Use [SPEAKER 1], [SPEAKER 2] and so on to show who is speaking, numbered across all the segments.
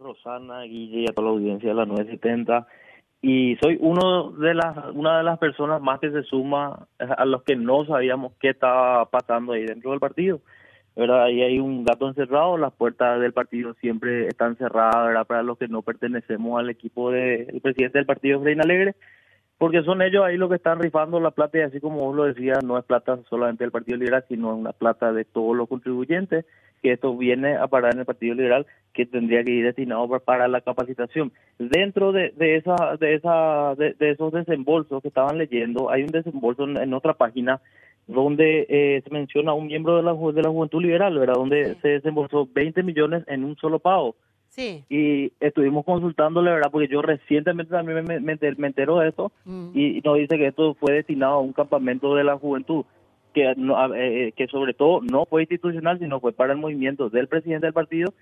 [SPEAKER 1] Rosana, Guille y a toda la audiencia de la 970 y soy uno de las una de las personas más que se suma a los que no sabíamos qué estaba pasando ahí dentro del partido. ¿verdad? Ahí hay un gato encerrado, las puertas del partido siempre están cerradas. Para los que no pertenecemos al equipo del presidente del partido, Reina Alegre, porque son ellos ahí los que están rifando la plata y así como vos lo decías, no es plata solamente del Partido Liberal, sino una plata de todos los contribuyentes, que esto viene a parar en el Partido Liberal, que tendría que ir destinado para la capacitación. Dentro de, de esa, de esa, de, esos desembolsos que estaban leyendo, hay un desembolso en, otra página donde eh, se menciona un miembro de la, de la Juventud Liberal, ¿verdad? Donde se desembolsó 20 millones en un solo pago.
[SPEAKER 2] Sí.
[SPEAKER 1] Y estuvimos consultándole, ¿verdad? Porque yo recientemente también me, me, entero de esto mm. y nos dice que esto fue destinado a un campamento de la juventud que, no, eh, que sobre todo no fue institucional, sino fue para el movimiento del presidente del partido.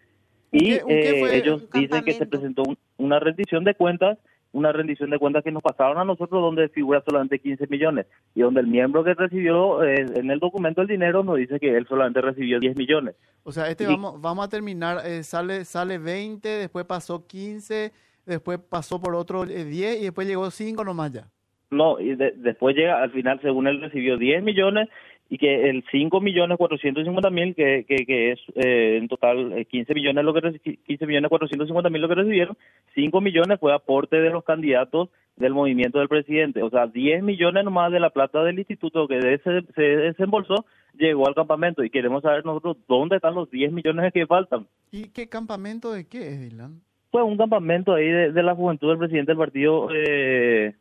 [SPEAKER 1] Y eh, ellos dicen que se presentó una rendición de cuentas una rendición de cuentas que nos pasaron a nosotros donde figura solamente 15 millones y donde el miembro que recibió eh, en el documento el dinero nos dice que él solamente recibió 10 millones.
[SPEAKER 3] O sea, este vamos vamos a terminar, eh, sale sale 20, después pasó 15, después pasó por otro 10 eh, y después llegó 5 nomás ya.
[SPEAKER 1] No, y después llega, al final, según él recibió 10 millones y que el 5 millones 450 mil, que, que, que es eh, en total 15 eh, millones lo que 15 millones 450 mil lo que recibieron, 5 millones fue aporte de los candidatos del movimiento del presidente, o sea, 10 millones nomás de la plata del instituto que se, se desembolsó llegó al campamento y queremos saber nosotros dónde están los 10 millones que faltan.
[SPEAKER 3] ¿Y qué campamento de qué es, Dylan?
[SPEAKER 1] Fue un campamento ahí de, la juventud del presidente del partido, eh,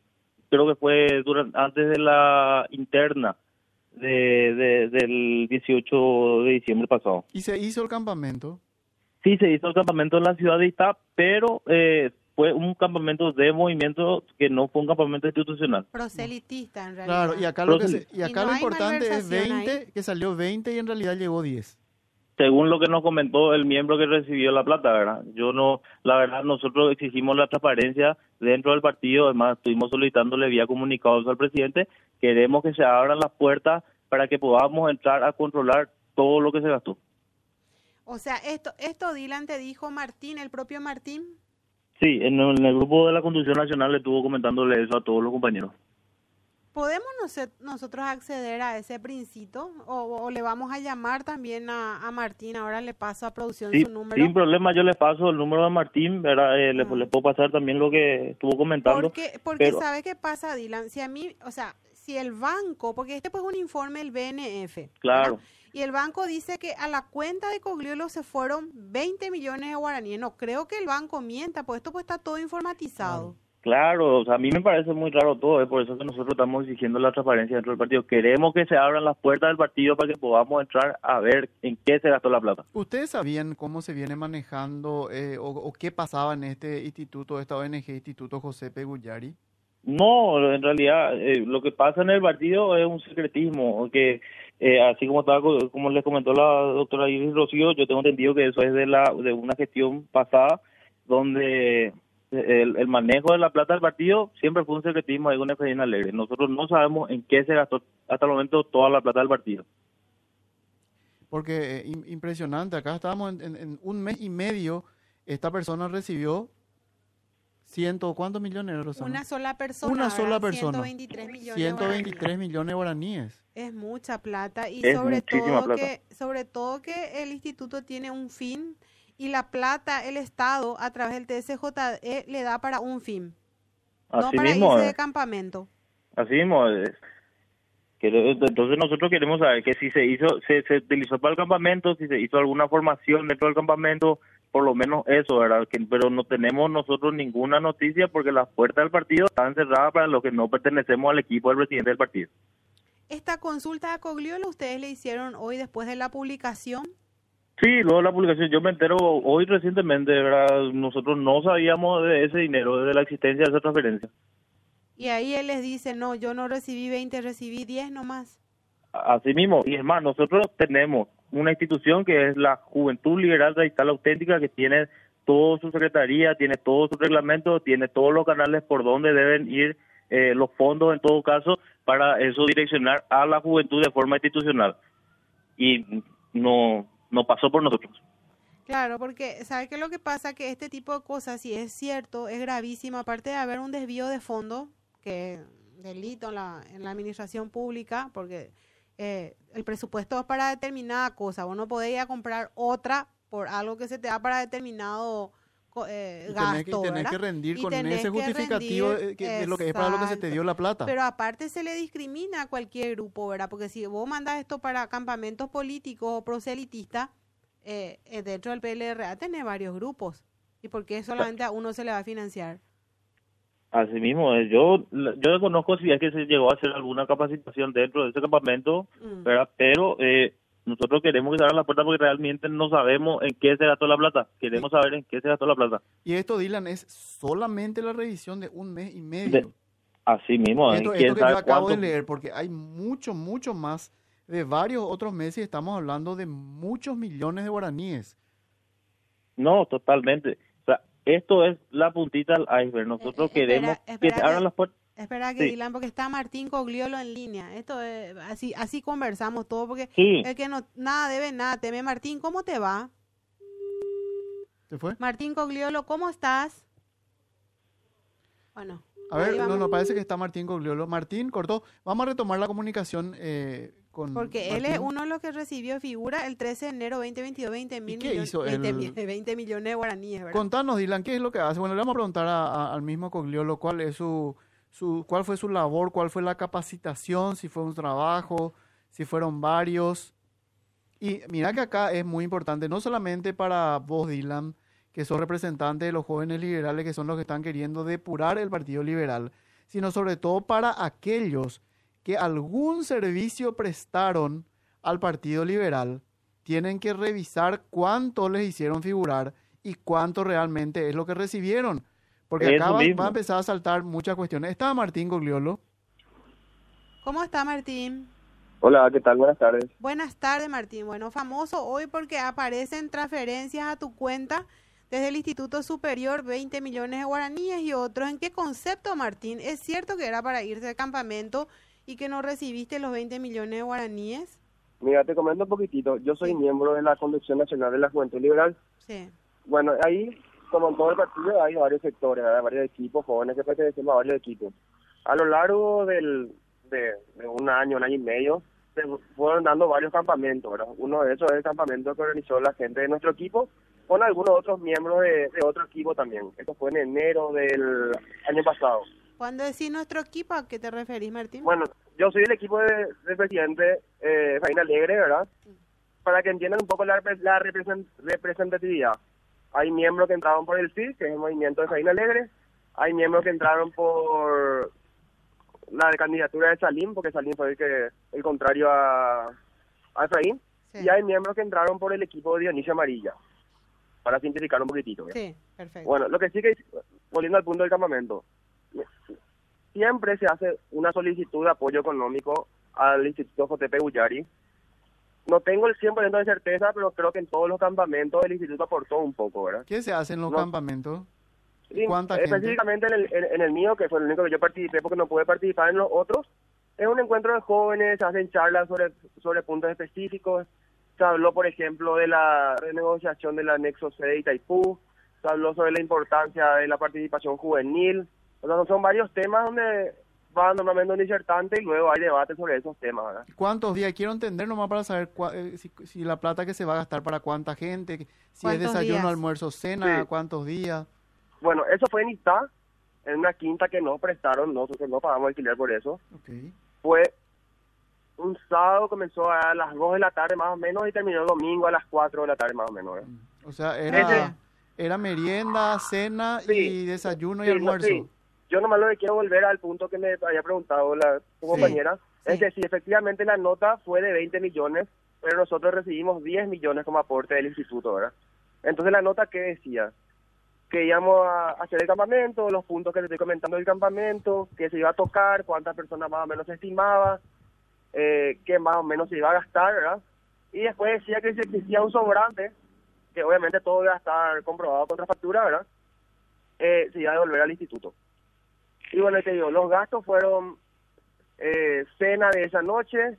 [SPEAKER 1] creo que fue durante, antes de la interna de, del 18 de diciembre pasado.
[SPEAKER 3] ¿Y se hizo el campamento?
[SPEAKER 1] Sí, se hizo el campamento en la ciudad de Itá, pero eh, fue un campamento de movimiento que no fue un campamento institucional.
[SPEAKER 2] Proselitista, en realidad.
[SPEAKER 3] Claro, y acá lo, y acá lo importante es 20, que salió 20 y en realidad llegó 10
[SPEAKER 1] según lo que nos comentó el miembro que recibió la plata, ¿verdad? Yo no, la verdad, nosotros exigimos la transparencia dentro del partido, además estuvimos solicitándole vía comunicados al presidente, queremos que se abran las puertas para que podamos entrar a controlar todo lo que se gastó.
[SPEAKER 2] O sea, esto, esto Dylan te dijo Martín, el propio Martín.
[SPEAKER 1] Sí, en el, en el grupo de la Constitución Nacional le estuvo comentándole eso a todos los compañeros.
[SPEAKER 2] ¿Podemos nosotros acceder a ese principio o, le vamos a llamar también a, Martín? Ahora le paso a producción su número.
[SPEAKER 1] Sin problema, yo le paso el número a Martín, eh, le, puedo pasar también lo que estuvo comentando.
[SPEAKER 2] Porque, porque ¿sabe qué pasa, Dylan? Si a mí, o sea, si el banco, porque este pues es un informe del BNF.
[SPEAKER 1] Claro.
[SPEAKER 2] Y el banco dice que a la cuenta de Cogliolo se fueron 20 millones de guaraníes. No creo que el banco mienta, pues esto pues está todo informatizado.
[SPEAKER 1] Claro, o sea, a mí me parece muy raro todo, es por eso que nosotros estamos exigiendo la transparencia dentro del partido. Queremos que se abran las puertas del partido para que podamos entrar a ver en qué se gastó la plata.
[SPEAKER 3] ¿Ustedes sabían cómo se viene manejando eh, o, qué pasaba en este instituto, esta ONG, Instituto José Pegullari?
[SPEAKER 1] No, en realidad eh, lo que pasa en el partido es un secretismo, que eh, así como estaba, como les comentó la doctora Iris Rocío, yo tengo entendido que eso es de la de una gestión pasada donde el, manejo de la plata del partido siempre fue un secretismo de una Efraín Alegre. Nosotros no sabemos en qué se gastó hasta el momento toda la plata del partido.
[SPEAKER 3] Porque eh, impresionante, acá estábamos en, un mes y medio, esta persona recibió ciento, ¿cuántos millones de euros?
[SPEAKER 2] Una sola persona.
[SPEAKER 3] Una sola persona.
[SPEAKER 2] 123 millones.
[SPEAKER 3] 123 millones de guaraníes.
[SPEAKER 2] Es mucha plata y sobre todo que sobre todo que el instituto tiene un fin y la plata el Estado a través del TSJE le da para un fin, no para irse de campamento.
[SPEAKER 1] Así mismo. Es. Entonces nosotros queremos saber que si se hizo, se, se utilizó para el campamento, si se hizo alguna formación dentro del campamento, por lo menos eso, ¿verdad? Que, pero no tenemos nosotros ninguna noticia porque las puertas del partido están cerradas para los que no pertenecemos al equipo del presidente del partido.
[SPEAKER 2] Esta consulta a Cogliolo ustedes le hicieron hoy después de la publicación.
[SPEAKER 1] Sí, luego la publicación, yo me entero hoy recientemente, ¿verdad? Nosotros no sabíamos de ese dinero, de la existencia de esa transferencia.
[SPEAKER 2] Y ahí él les dice, no, yo no recibí 20, recibí 10 nomás.
[SPEAKER 1] Así mismo, y es más, nosotros tenemos una institución que es la Juventud Liberal Radical Auténtica, que tiene toda su secretaría, tiene todo su reglamento, tiene todos los canales por donde deben ir eh, los fondos en todo caso, para eso direccionar a la juventud de forma institucional. Y no no pasó por nosotros.
[SPEAKER 2] Claro, porque ¿sabe qué es lo que pasa? Que este tipo de cosas, si es cierto, es gravísimo, aparte de haber un desvío de fondo, que delito en la, en la administración pública, porque eh, el presupuesto es para determinada cosa, vos no podés comprar otra por algo que se te da para determinado eh, gasto.
[SPEAKER 3] Y tenés que rendir con ese justificativo de, lo que es para lo que se te dio la plata.
[SPEAKER 2] Pero aparte se le discrimina a cualquier grupo, ¿verdad? Porque si vos mandas esto para campamentos políticos o proselitistas, eh, eh dentro del PLRA tenés varios grupos. ¿Y por qué solamente a uno se le va a financiar?
[SPEAKER 1] Así mismo, eh, yo yo desconozco si es que se llegó a hacer alguna capacitación dentro de ese campamento, mm. pero eh, nosotros queremos que se abra la puerta porque realmente no sabemos en qué se gastó la plata. Queremos saber en qué se gastó la plata.
[SPEAKER 3] Y esto, Dylan, es solamente la revisión de un mes y medio.
[SPEAKER 1] así mismo.
[SPEAKER 3] Esto, que yo acabo de leer, porque hay mucho, mucho más de varios otros meses y estamos hablando de muchos millones de guaraníes.
[SPEAKER 1] No, totalmente. O sea, esto es la puntita al iceberg. Nosotros eh, queremos que se abran las puertas
[SPEAKER 2] Espera que Dylan, porque está Martín Cogliolo en línea. Esto es, así así conversamos todo, porque el que no nada debe, nada teme. Martín, ¿cómo te va?
[SPEAKER 3] ¿Se fue?
[SPEAKER 2] Martín Cogliolo, ¿cómo estás? Bueno.
[SPEAKER 3] A ver, no, no, parece que está Martín Cogliolo. Martín, cortó. Vamos a retomar la comunicación eh, con
[SPEAKER 2] Porque él es uno de los que recibió figura el 13 de enero 2022, 20 mil millones, 20, millones de guaraníes, ¿verdad?
[SPEAKER 3] Contanos, Dylan, ¿qué es lo que hace? Bueno, le vamos a preguntar al mismo Cogliolo cuál es su cuál fue su labor, cuál fue la capacitación, si fue un trabajo, si fueron varios. Y mira que acá es muy importante, no solamente para vos, Dylan, que son representantes de los jóvenes liberales, que son los que están queriendo depurar el Partido Liberal, sino sobre todo para aquellos que algún servicio prestaron al Partido Liberal, tienen que revisar cuánto les hicieron figurar y cuánto realmente es lo que recibieron. Porque acá va, a empezar a saltar muchas cuestiones. ¿Está Martín Gogliolo?
[SPEAKER 2] ¿Cómo está Martín?
[SPEAKER 4] Hola, ¿qué tal? Buenas tardes.
[SPEAKER 2] Buenas tardes, Martín. Bueno, famoso hoy porque aparecen transferencias a tu cuenta desde el Instituto Superior, 20 millones de guaraníes y otros. ¿En qué concepto, Martín? ¿Es cierto que era para irse de campamento y que no recibiste los 20 millones de guaraníes?
[SPEAKER 4] Mira, te comento un poquitito. Yo soy miembro de la Conducción Nacional de la Juventud Liberal. Sí. Bueno, ahí como en todo el partido hay varios sectores, hay varios equipos jóvenes que pertenecen a varios equipos. A lo largo del, de, un año, un año y medio, se fueron dando varios campamentos. ¿verdad? Uno de esos es el campamento que organizó la gente de nuestro equipo con algunos otros miembros de, otro equipo también. Esto fue en enero del año pasado.
[SPEAKER 2] Cuando decís nuestro equipo, ¿a qué te referís, Martín?
[SPEAKER 4] Bueno, yo soy el equipo de, del presidente eh, Alegre, ¿verdad? Para que entiendan un poco la, la representatividad. Hay miembros que entraron por el CID, que es el movimiento de Saín Alegre. Hay miembros que entraron por la candidatura de Salim, porque Salim fue el, que, el contrario a, a Efraín. Y hay miembros que entraron por el equipo de Dionisio Amarilla, para simplificar un poquitito.
[SPEAKER 2] Sí, perfecto.
[SPEAKER 4] Bueno, lo que sí que, volviendo al punto del campamento, siempre se hace una solicitud de apoyo económico al Instituto JP Ullari no tengo el 100% de certeza, pero creo que en todos los campamentos el instituto aportó un poco, ¿verdad?
[SPEAKER 3] ¿Qué se hace en los campamentos?
[SPEAKER 4] ¿Cuánta específicamente En, el, en, el mío, que fue el único que yo participé porque no pude participar en los otros, es un encuentro de jóvenes, se hacen charlas sobre, sobre puntos específicos. Se habló, por ejemplo, de la renegociación del anexo C de Itaipú, se habló sobre la importancia de la participación juvenil. O sea, son varios temas donde va normalmente un disertante y luego hay debate sobre esos temas. ¿verdad?
[SPEAKER 3] ¿Cuántos días? Quiero entender nomás para saber eh, si, la plata que se va a gastar para cuánta gente, si es desayuno, almuerzo, cena, cuántos días.
[SPEAKER 4] Bueno, eso fue en Itá, en una quinta que no prestaron, nosotros no pagamos alquiler por eso. Fue un sábado, comenzó a las 2 de la tarde más o menos y terminó el domingo a las 4 de la tarde más o menos.
[SPEAKER 3] O sea, era, era merienda, cena y desayuno y almuerzo
[SPEAKER 4] yo nomás lo que quiero volver al punto que me había preguntado la compañera, es que si efectivamente la nota fue de 20 millones, pero nosotros recibimos 10 millones como aporte del instituto, ¿verdad? Entonces la nota que decía que íbamos a hacer el campamento, los puntos que te estoy comentando del campamento, que se iba a tocar, cuántas personas más o menos se estimaba, eh, qué más o menos se iba a gastar, ¿verdad? Y después decía que si existía un sobrante, que obviamente todo iba a estar comprobado contra factura, ¿verdad? Eh, se iba a devolver al instituto. Y bueno, te digo, los gastos fueron eh, cena de esa noche,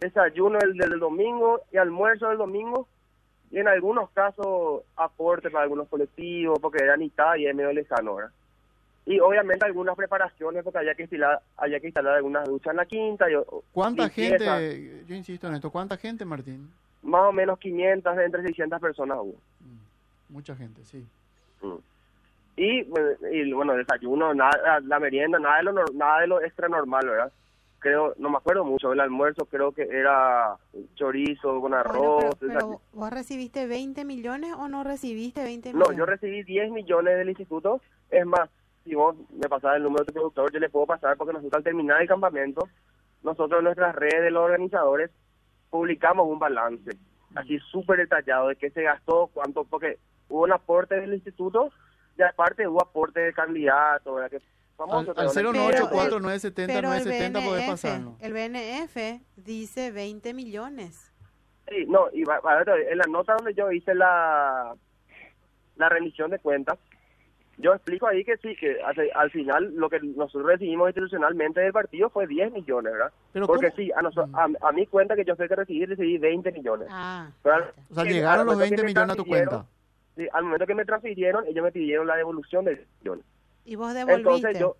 [SPEAKER 4] desayuno del, del domingo y almuerzo del domingo, y en algunos casos aporte para algunos colectivos, porque era mitad y es medio lejano, ¿verdad? Y obviamente algunas preparaciones, porque había que instalar, había que instalar algunas duchas en la quinta. Y,
[SPEAKER 3] ¿Cuánta gente, yo insisto en esto, cuánta gente, Martín?
[SPEAKER 4] Más o menos 500, entre 600 personas hubo.
[SPEAKER 3] Mm, mucha gente, sí.
[SPEAKER 4] Mm. Y, y, bueno, desayuno, nada, la merienda, nada de lo, nada de lo extra normal, ¿verdad? creo, no me acuerdo mucho, el almuerzo creo que era chorizo con arroz.
[SPEAKER 2] pero, ¿vos recibiste 20 millones o no recibiste 20 millones?
[SPEAKER 4] No, yo recibí 10 millones del instituto. Es más, si vos me pasás el número de tu productor, yo le puedo pasar porque nosotros al terminar el campamento, nosotros en nuestras redes de los organizadores publicamos un balance, así súper detallado de qué se gastó, cuánto, porque hubo un aporte del instituto y aparte hubo aporte de candidato, ¿verdad? que
[SPEAKER 3] al, al 0984970 podés pasarlo.
[SPEAKER 2] El BNF dice 20 millones.
[SPEAKER 4] Sí, no, y en la nota donde yo hice la, la rendición de cuentas, yo explico ahí que sí, que al, final lo que nosotros recibimos institucionalmente del partido fue 10 millones, ¿verdad? Porque sí, a, nosotros, mm. a, mi cuenta que yo sé que recibí, recibí 20 millones.
[SPEAKER 2] Ah,
[SPEAKER 3] o sea, llegaron los 20 millones a tu cuenta.
[SPEAKER 4] Sí, al momento que me transfirieron, ellos me pidieron la devolución de 10 millones.
[SPEAKER 2] ¿Y vos devolviste?
[SPEAKER 4] Entonces yo,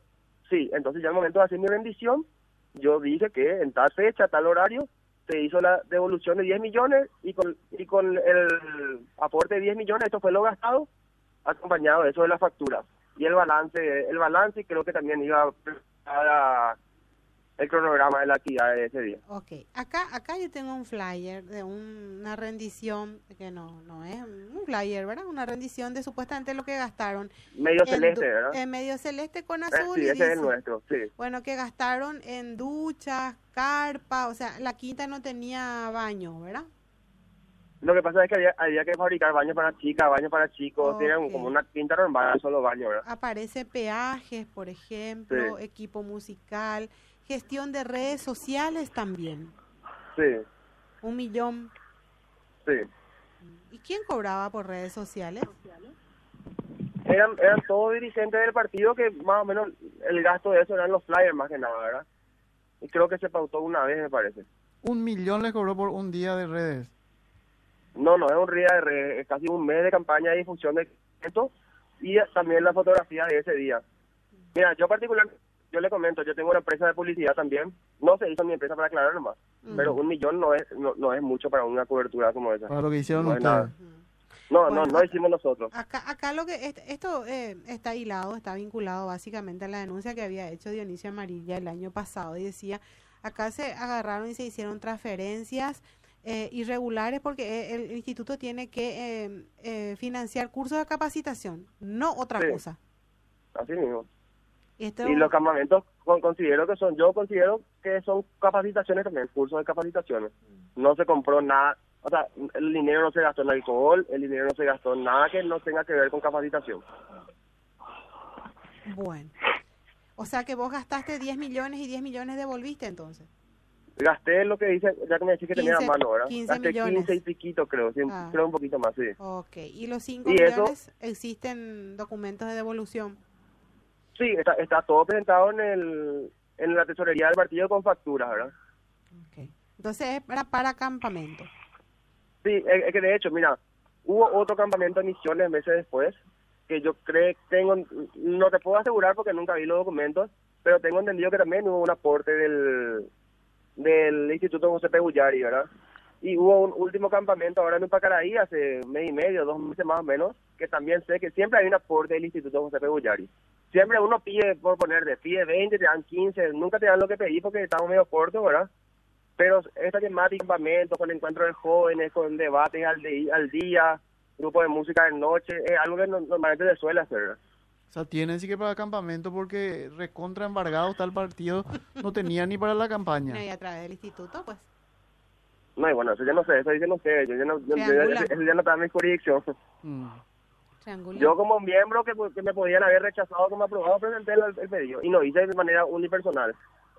[SPEAKER 4] sí, entonces ya al momento de hacer mi rendición, yo dije que en tal fecha, tal horario, se hizo la devolución de 10 millones y con, y con el aporte de 10 millones, esto fue lo gastado, acompañado de eso de la factura. Y el balance, el balance creo que también iba a el cronograma de la actividad de ese día.
[SPEAKER 2] Ok, acá, acá yo tengo un flyer de una rendición, que no, no es un flyer, ¿verdad? Una rendición de supuestamente lo que gastaron.
[SPEAKER 4] Medio celeste, ¿verdad?
[SPEAKER 2] En medio celeste con eh, azul.
[SPEAKER 4] sí, ese es el nuestro, sí.
[SPEAKER 2] Bueno, que gastaron en duchas, carpa, o sea, la quinta no tenía baño, ¿verdad?
[SPEAKER 4] Lo que pasa es que había, había que fabricar baños para chicas, baños para chicos, tienen como una quinta normal, solo baño, ¿verdad?
[SPEAKER 2] Aparece peajes, por ejemplo, equipo musical gestión de redes sociales también.
[SPEAKER 4] Sí.
[SPEAKER 2] Un millón.
[SPEAKER 4] Sí.
[SPEAKER 2] ¿Y quién cobraba por redes sociales?
[SPEAKER 4] Eran, eran todos dirigentes del partido que más o menos el gasto de eso eran los flyers más que nada, ¿verdad? Y creo que se pautó una vez, me parece.
[SPEAKER 3] ¿Un millón le cobró por un día de redes?
[SPEAKER 4] No, no, es un día de redes, es casi un mes de campaña de difusión de esto y también la fotografía de ese día. Mira, yo particularmente yo le comento, yo tengo una empresa de publicidad también. No se hizo mi empresa para aclarar nomás. Pero un millón no es no, es mucho para una cobertura como esa.
[SPEAKER 3] Para lo que hicieron
[SPEAKER 4] no
[SPEAKER 3] ustedes.
[SPEAKER 4] No, no, no hicimos nosotros.
[SPEAKER 2] Acá, acá lo que esto eh, está hilado, está vinculado básicamente a la denuncia que había hecho Dionisio Amarilla el año pasado y decía, acá se agarraron y se hicieron transferencias eh, irregulares porque eh, el, instituto tiene que financiar cursos de capacitación, no otra cosa.
[SPEAKER 4] Así mismo. Y los campamentos considero que son, yo considero que son capacitaciones también, cursos de capacitaciones. No se compró nada, o sea, el dinero no se gastó en alcohol, el dinero no se gastó en nada que no tenga que ver con capacitación.
[SPEAKER 2] Bueno, o sea que vos gastaste 10 millones y 10 millones devolviste entonces.
[SPEAKER 4] Gasté lo que dice, ya que me decís que tenía a mano, ¿verdad?
[SPEAKER 2] 15 millones.
[SPEAKER 4] 15 y piquito creo, ah. creo un poquito más, sí.
[SPEAKER 2] Ok, ¿y los 5 millones existen documentos de devolución?
[SPEAKER 4] Sí, está, está todo presentado en, el, en la tesorería del partido con facturas, ¿verdad?
[SPEAKER 2] Okay. Entonces es para, para campamento.
[SPEAKER 4] Sí, es, que de hecho, mira, hubo otro campamento en Misiones meses después, que yo creo, tengo, no te puedo asegurar porque nunca vi los documentos, pero tengo entendido que también hubo un aporte del, del Instituto José P. ¿verdad? Y hubo un último campamento ahora en Upacaraí, hace mes y medio, dos meses más o menos, que también sé que siempre hay un aporte del Instituto José P siempre uno pide, por poner de pide 20, te dan 15, nunca te dan lo que pedí porque estamos medio cortos, ¿verdad? Pero esta temática, campamento, con encuentros de jóvenes, con debates al, al día, grupo de música de noche, es algo que normalmente se suele hacer, ¿verdad?
[SPEAKER 3] O sea, tienen sí que para campamento porque recontra embargado está el partido, no tenía ni para la campaña.
[SPEAKER 2] Y a través del instituto, pues.
[SPEAKER 4] No, y bueno, eso ya no sé, eso yo no sé, yo ya no, yo, eso ya no está en mi jurisdicción. Mm. Yo como miembro que, que, me podían haber rechazado como aprobado presenté el, pedido y lo hice de manera unipersonal.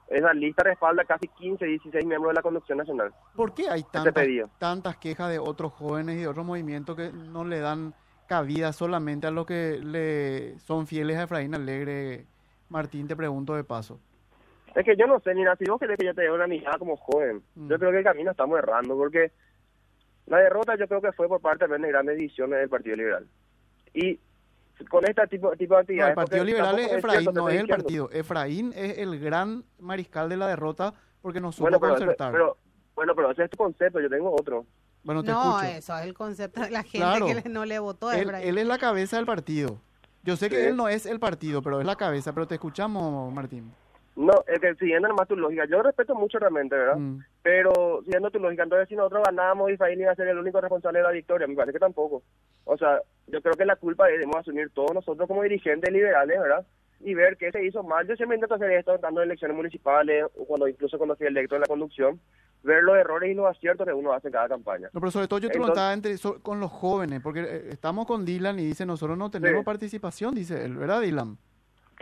[SPEAKER 4] Esa lista respalda casi 15, 16 miembros de la Conducción Nacional.
[SPEAKER 3] ¿Por qué hay tantas, tantas quejas de otros jóvenes y de otros movimientos que no le dan cabida solamente a los que le son fieles a Efraín Alegre? Martín, te pregunto de paso.
[SPEAKER 4] Es que yo no sé, ni nacido que yo te dé una mirada como joven. Mm. Yo creo que el camino estamos errando porque La derrota yo creo que fue por parte de grandes decisiones del Partido Liberal. Y con este tipo, tipo de actividades...
[SPEAKER 3] el Partido Liberal es Efraín, no es el partido. Efraín es el gran mariscal de la derrota porque no supo
[SPEAKER 4] bueno, pero,
[SPEAKER 3] concertar.
[SPEAKER 4] Pero, bueno, pero ese es tu concepto, yo tengo otro.
[SPEAKER 3] Bueno, te
[SPEAKER 2] no,
[SPEAKER 3] escucho.
[SPEAKER 2] eso es el concepto de la gente que no le votó a
[SPEAKER 3] él,
[SPEAKER 2] Efraín.
[SPEAKER 3] él es la cabeza del partido. Yo sé que él no es el partido, pero es la cabeza. Pero te escuchamos, Martín.
[SPEAKER 4] No, es que siguiendo nomás tu lógica, yo respeto mucho realmente, ¿verdad?
[SPEAKER 3] Mm.
[SPEAKER 4] Pero siguiendo tu lógica, entonces si nosotros ganábamos y Efraín iba a ser el único responsable de la victoria, me parece que tampoco. O sea, yo creo que la culpa debemos asumir todos nosotros como dirigentes liberales, ¿verdad? Y ver qué se hizo mal. Yo siempre intento hacer esto dando elecciones municipales, o cuando incluso cuando fui electo en la conducción, ver los errores y los aciertos que uno hace en cada campaña.
[SPEAKER 3] No, pero sobre todo yo te preguntaba entre, so- con los jóvenes, porque eh, estamos con Dylan y dice, nosotros no tenemos
[SPEAKER 4] Sí.
[SPEAKER 3] participación, dice él, ¿verdad, Dylan?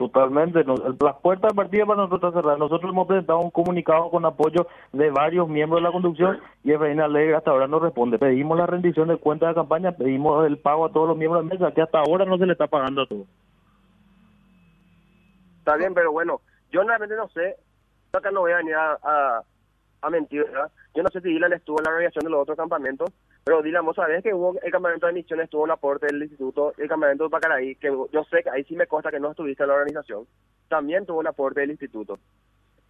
[SPEAKER 1] Totalmente, las puertas partido para nosotros cerradas. Nosotros hemos presentado un comunicado con apoyo de varios miembros de la conducción y Efraín Alegre hasta ahora no responde. Pedimos la rendición de cuentas de campaña, pedimos el pago a todos los miembros de mesa, que hasta ahora no se le está pagando a todos.
[SPEAKER 4] Está bien, pero bueno, yo realmente no sé, acá no voy a venir a, a mentir, ¿verdad? Yo no sé si Dylan estuvo en la organización de los otros campamentos, pero Dylan, vos sabés que hubo el campamento de Misiones, estuvo un aporte del instituto, el campamento de Pacaraí, que yo sé que ahí sí me consta que no estuviste en la organización, también tuvo un aporte del instituto.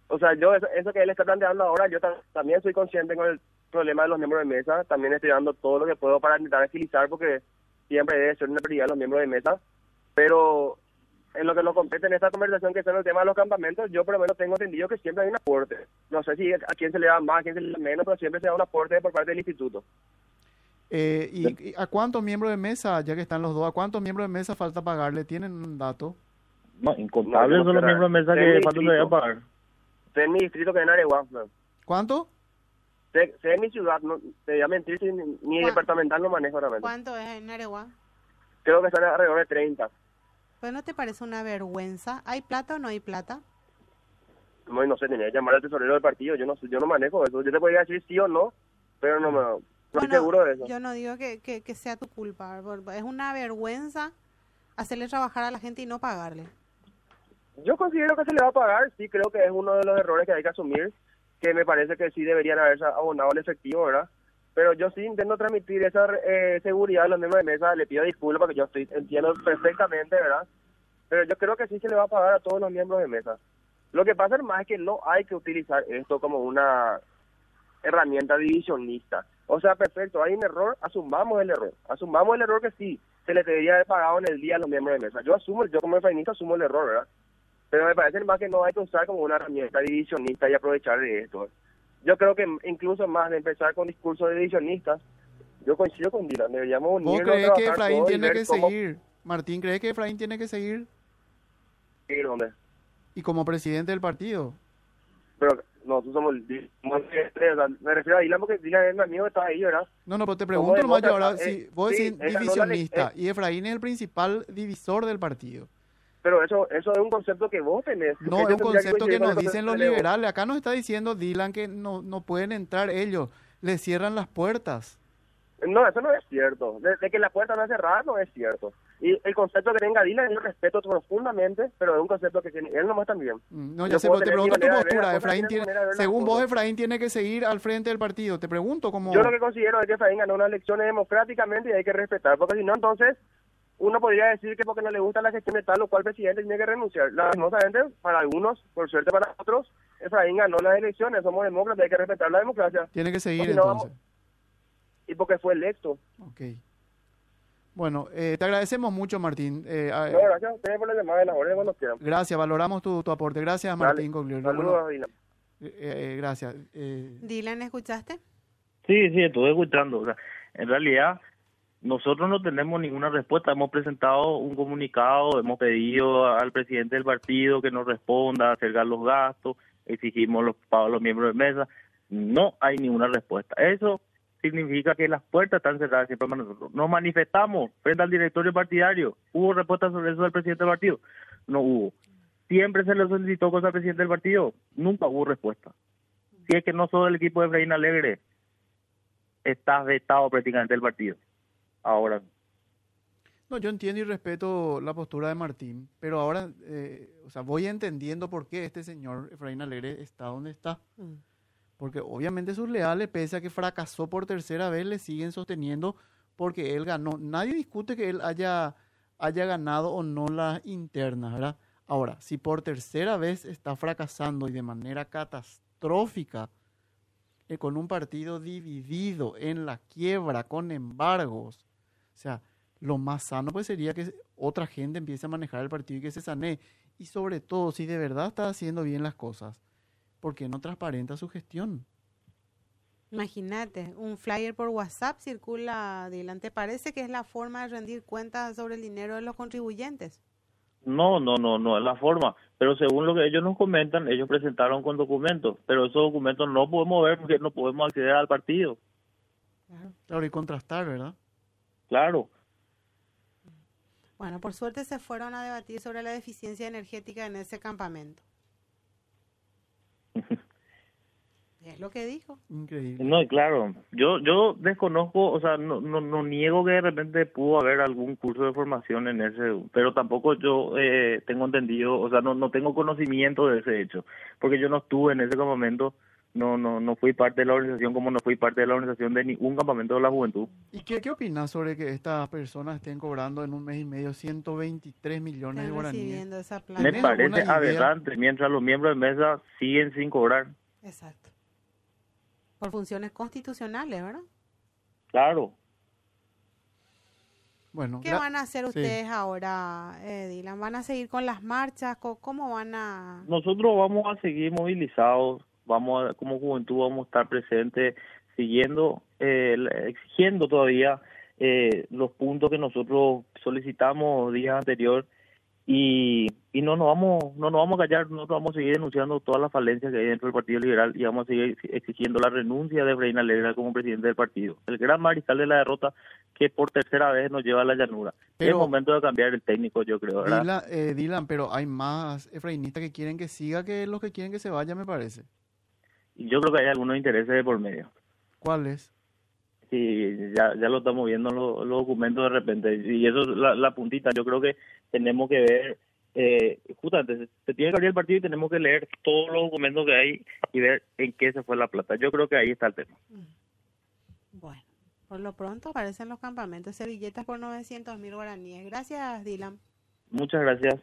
[SPEAKER 4] O sea, yo eso, eso que él está planteando ahora, yo ta- también soy consciente con el problema de los miembros de mesa, también estoy dando todo lo que puedo para intentar agilizar, porque siempre debe ser una prioridad los miembros de mesa, pero en lo que nos compete en esta conversación que es en el tema de los campamentos, yo por lo menos tengo entendido que siempre hay un aporte. No sé si a quién se le da más, a quién se le da menos, pero siempre se da un aporte por parte del instituto.
[SPEAKER 3] Eh, y, y a cuántos miembros de mesa, ya que están los dos, a cuántos miembros de mesa falta pagarle? ¿Tienen un dato?
[SPEAKER 1] No, incontables
[SPEAKER 4] No,
[SPEAKER 1] son los miembros de mesa que faltan todavía pagar.
[SPEAKER 4] Sé en mi distrito que es en Areguá.
[SPEAKER 3] ¿Cuánto?
[SPEAKER 4] Sé, sé en mi ciudad, no, te voy a mentir ni, ni
[SPEAKER 2] ¿Cuán-
[SPEAKER 4] departamental no manejo realmente.
[SPEAKER 2] ¿Cuánto es en Areguá?
[SPEAKER 4] Creo que están alrededor de 30.
[SPEAKER 2] Pues no te parece una vergüenza. ¿Hay plata o no hay plata?
[SPEAKER 4] No, no sé, tenía que llamar al tesorero del partido. Yo no yo no manejo eso. Yo te podría decir sí o no, pero no, me, no estoy seguro de eso.
[SPEAKER 2] Yo no digo que, que, que sea tu culpa. Es una vergüenza hacerle trabajar a la gente y no pagarle.
[SPEAKER 4] Yo considero que se le va a pagar, sí creo que es uno de los errores que hay que asumir, que me parece que sí deberían haberse abonado el efectivo, ¿verdad? Pero yo sí intento transmitir esa eh, seguridad a los miembros de mesa, le pido disculpas porque yo estoy entiendo perfectamente, ¿verdad? Pero yo creo que sí se le va a pagar a todos los miembros de mesa. Lo que pasa más es que no hay que utilizar esto como una herramienta divisionista. O sea, perfecto, hay un error, asumamos el error. Asumamos el error que sí, se le debería haber pagado en el día a los miembros de mesa. Yo asumo, yo como efraínista asumo el error, ¿verdad? Pero me parece más que no hay que usar como una herramienta divisionista y aprovechar de esto. Yo creo que incluso más de empezar con discursos divisionistas, yo coincido con Dylan, deberíamos
[SPEAKER 3] ¿Vos
[SPEAKER 4] unirnos,
[SPEAKER 3] crees que Efraín tiene que
[SPEAKER 4] cómo
[SPEAKER 3] seguir? Martín, ¿crees que Efraín tiene que seguir?
[SPEAKER 4] Hombre.
[SPEAKER 3] Y como presidente del partido.
[SPEAKER 4] Pero nosotros somos, sea, me refiero a Dylan porque Dylan es mi amigo que está ahí, ¿verdad?
[SPEAKER 3] No, no, pero te
[SPEAKER 4] ¿Cómo
[SPEAKER 3] pregunto nomás yo ahora,
[SPEAKER 4] eh,
[SPEAKER 3] si vos
[SPEAKER 4] sí,
[SPEAKER 3] decís
[SPEAKER 4] no
[SPEAKER 3] divisionista
[SPEAKER 4] eh.
[SPEAKER 3] y Efraín es el principal divisor del partido.
[SPEAKER 4] Pero eso eso es un concepto que vos tenés.
[SPEAKER 3] No, es un concepto que nos
[SPEAKER 4] el
[SPEAKER 3] dicen los liberales. Acá nos está diciendo Dylan que no, no pueden entrar ellos, les cierran las puertas.
[SPEAKER 4] No, eso no es cierto. De, de que la puerta no es cerrada no es cierto. Y el concepto que tenga Dylan yo respeto profundamente, pero es un concepto que tiene él nomás también.
[SPEAKER 3] Mm, No,
[SPEAKER 4] Yo
[SPEAKER 3] ya sé,
[SPEAKER 4] puedo
[SPEAKER 3] pero te pregunto tu postura. Efraín
[SPEAKER 4] tiene
[SPEAKER 3] según vos. Efraín tiene que seguir al frente del partido. Te pregunto cómo...
[SPEAKER 4] Yo lo que considero es que Efraín ganó unas elecciones democráticamente y hay que respetar, porque si no, entonces uno podría decir que porque no le gusta la gestión de tal o cual presidente tiene que renunciar. Lastimosamente, para algunos, por suerte para otros, Efraín ganó las elecciones, somos demócratas, hay que respetar la democracia.
[SPEAKER 3] Tiene que seguir
[SPEAKER 4] no,
[SPEAKER 3] entonces.
[SPEAKER 4] Y porque fue electo.
[SPEAKER 3] Ok. Bueno, eh, te agradecemos mucho, Martín. Eh,
[SPEAKER 4] No, gracias a ustedes por la llamada de la hora cuando quieran.
[SPEAKER 3] gracias, valoramos tu, tu aporte. Gracias,
[SPEAKER 4] Dale.
[SPEAKER 3] Martín.
[SPEAKER 4] Saludos,
[SPEAKER 3] Bueno,
[SPEAKER 4] Dylan.
[SPEAKER 3] eh, eh, gracias. Eh,
[SPEAKER 2] Dylan, ¿escuchaste?
[SPEAKER 1] Sí, sí, estuve escuchando. O sea, en realidad, nosotros no tenemos ninguna respuesta. Hemos presentado un comunicado, hemos pedido al presidente del partido que nos responda, acercar los gastos, exigimos los pagos a los miembros de mesa. No hay ninguna respuesta. Eso significa que las puertas están cerradas siempre para nosotros. Nos manifestamos frente al directorio partidario. ¿Hubo respuesta sobre eso del presidente del partido? No hubo. Siempre se le solicitó cosas al presidente del partido. Nunca hubo respuesta. Si es que no sos del equipo de Efraín Alegre, estás vetado prácticamente del partido. Ahora,
[SPEAKER 3] no, yo entiendo y respeto la postura de Martín, pero ahora, eh, o sea, voy entendiendo por qué este señor Efraín Alegre está donde está.
[SPEAKER 2] Mm.
[SPEAKER 3] Porque obviamente sus leales, pese a que fracasó por tercera vez, le siguen sosteniendo porque él ganó. Nadie discute que él haya, haya ganado o no las internas, ¿verdad? Ahora, si por tercera vez está fracasando y de manera catastrófica, eh, con un partido dividido en la quiebra, con embargos, o sea, lo más sano pues sería que otra gente empiece a manejar el partido y que se sane. Y sobre todo, si de verdad está haciendo bien las cosas, ¿por qué no transparenta su gestión?
[SPEAKER 2] Imagínate, un flyer por WhatsApp circula adelante. Parece que es la forma de rendir cuentas sobre el dinero de los contribuyentes.
[SPEAKER 1] No, no, no, no es la forma. Pero según lo que ellos nos comentan, ellos presentaron con documentos, pero esos documentos no podemos ver porque no podemos acceder al partido.
[SPEAKER 3] Claro, y contrastar, ¿verdad?
[SPEAKER 1] Claro.
[SPEAKER 2] Bueno, por suerte se fueron a debatir sobre la deficiencia energética en ese campamento. Es lo que dijo.
[SPEAKER 3] Increíble.
[SPEAKER 1] No, claro. Yo yo desconozco, o sea, no, no, no niego que de repente pudo haber algún curso de formación en ese, pero tampoco yo eh, tengo entendido, o sea, no, no tengo conocimiento de ese hecho, porque yo no estuve en ese campamento, no no no fui parte de la organización como no fui parte de la organización de ningún campamento de la juventud.
[SPEAKER 3] ¿Y qué, qué opinas sobre que estas personas estén cobrando en un mes y medio 123 millones de guaraníes?
[SPEAKER 1] Me parece aberrante, mientras los miembros de mesa siguen sin cobrar.
[SPEAKER 2] Exacto por funciones constitucionales, ¿verdad?
[SPEAKER 1] Claro.
[SPEAKER 3] Bueno,
[SPEAKER 2] ¿Qué van a hacer ustedes ahora, eh, Dylan? ¿Van a seguir con las marchas? ¿Cómo van a...?
[SPEAKER 1] Nosotros vamos a seguir movilizados, vamos a, como juventud vamos a estar presentes, siguiendo, eh, exigiendo todavía eh, los puntos que nosotros solicitamos días anteriores y, y no nos vamos no nos vamos a callar, nosotros vamos a seguir denunciando todas las falencias que hay dentro del Partido Liberal y vamos a seguir exigiendo la renuncia de Reina Alegra como presidente del partido. El gran mariscal de la derrota que por tercera vez nos lleva a la llanura. es momento de cambiar el técnico, yo creo,
[SPEAKER 3] ¿verdad? Eh, Dylan, pero hay más efrainistas que quieren que siga que los que quieren que se vaya, me parece.
[SPEAKER 1] Yo creo que hay algunos intereses de por medio.
[SPEAKER 3] ¿Cuáles?
[SPEAKER 1] Sí, ya, ya lo estamos viendo en los, documentos de repente. Y eso es la, puntita. Yo creo que tenemos que ver, eh, justamente, se, tiene que abrir el partido y tenemos que leer todos los documentos que hay y ver en qué se fue la plata. Yo creo que ahí está el tema.
[SPEAKER 2] Bueno, por lo pronto aparecen los campamentos servilletas por 900 mil guaraníes. Gracias, Dylan.
[SPEAKER 1] Muchas gracias.